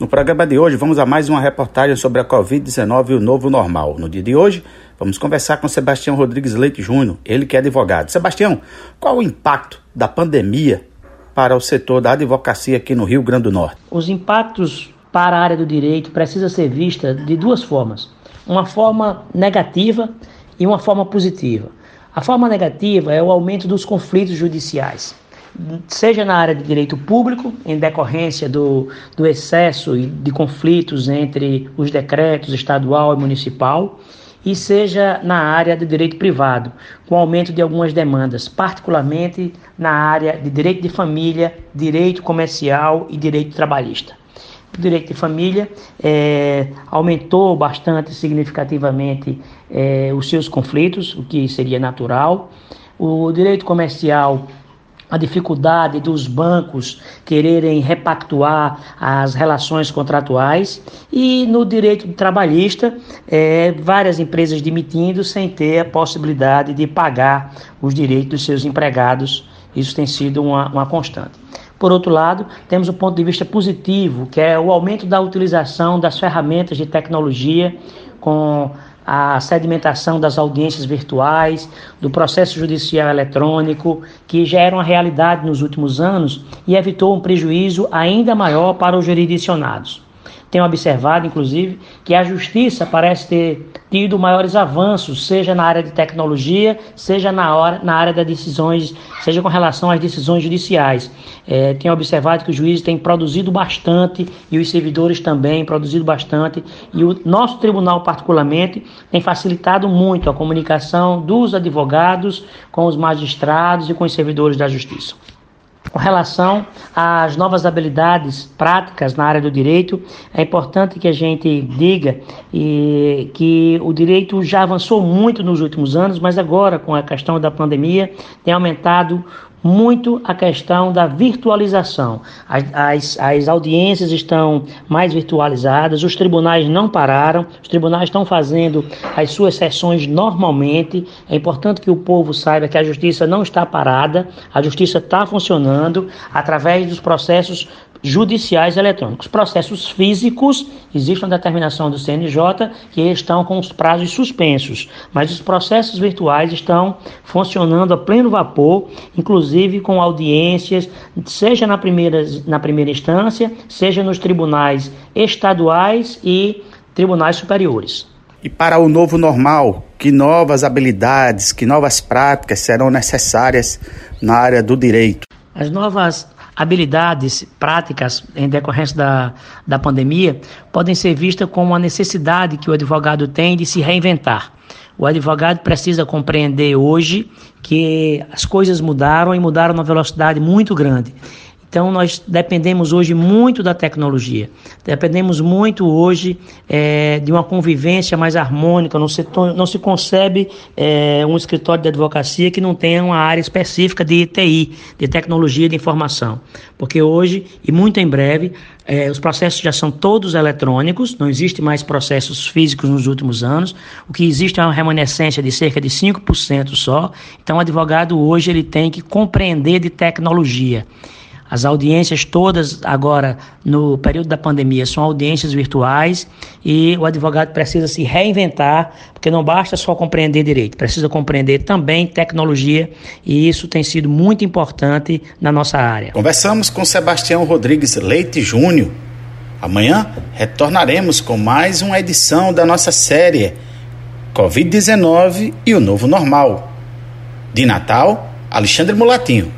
No programa de hoje, vamos a mais uma reportagem sobre a Covid-19 e o novo normal. No dia de hoje, vamos conversar com Sebastião Rodrigues Leite Júnior, ele que é advogado. Sebastião, qual o impacto da pandemia para o setor da advocacia aqui no Rio Grande do Norte? Os impactos para a área do direito precisam ser vistos de duas formas: uma forma negativa e uma forma positiva. A forma negativa é o aumento dos conflitos judiciais seja na área de direito público, em decorrência do, do excesso de conflitos entre os decretos estadual e municipal, e seja na área de direito privado, com aumento de algumas demandas, particularmente na área de direito de família, direito comercial e direito trabalhista. O direito de família é, aumentou bastante significativamente é, os seus conflitos, o que seria natural. O direito comercial a dificuldade dos bancos quererem repactuar as relações contratuais e no direito trabalhista é, várias empresas demitindo sem ter a possibilidade de pagar os direitos dos seus empregados. Isso tem sido uma, uma constante. Por outro lado, temos o ponto de vista positivo, que é o aumento da utilização das ferramentas de tecnologia com a sedimentação das audiências virtuais, do processo judicial eletrônico, que já era uma realidade nos últimos anos e evitou um prejuízo ainda maior para os jurisdicionados. Tenho observado, inclusive, que a justiça parece ter tido maiores avanços, seja na área de tecnologia, seja na, hora, na área das decisões, seja com relação às decisões judiciais. É, tenho observado que os juízes têm produzido bastante e os servidores também produzido bastante, e o nosso tribunal, particularmente, tem facilitado muito a comunicação dos advogados com os magistrados e com os servidores da justiça. Com relação às novas habilidades práticas na área do direito, é importante que a gente diga e, que o direito já avançou muito nos últimos anos, mas agora, com a questão da pandemia, tem aumentado muito a questão da virtualização. As, as, as, audiências estão mais virtualizadas, os tribunais não pararam, os tribunais estão fazendo as suas sessões normalmente. É importante que o povo saiba que a justiça não está parada, a justiça está funcionando através dos processos judiciais eletrônicos. Processos físicos, existe uma determinação do CNJ que estão com os prazos suspensos, mas os processos virtuais estão funcionando a pleno vapor, inclusive com audiências, seja na primeira, na primeira instância, seja nos tribunais estaduais e tribunais superiores. E para o novo normal, que novas habilidades, que novas práticas serão necessárias na área do direito? As novas habilidades práticas em decorrência da, da pandemia podem ser vistas como uma necessidade que o advogado tem de se reinventar. O advogado precisa compreender hoje que as coisas mudaram e mudaram numa velocidade muito grande. Então, nós dependemos hoje muito da tecnologia, dependemos muito hoje é, de uma convivência mais harmônica. Não se, não se concebe é, um escritório de advocacia que não tenha uma área específica de TI, de tecnologia de informação. Porque hoje, e muito em breve, é, os processos já são todos eletrônicos, não existe mais processos físicos nos últimos anos. O que existe é uma remanescência de cerca de 5% só. Então, o advogado hoje ele tem que compreender de tecnologia. As audiências todas agora no período da pandemia são audiências virtuais e o advogado precisa se reinventar, porque não basta só compreender direito, precisa compreender também tecnologia e isso tem sido muito importante na nossa área. Conversamos com Sebastião Rodrigues Leite Júnior. Amanhã retornaremos com mais uma edição da nossa série Covid-19 e o Novo Normal. De Natal, Alexandre Mulatinho.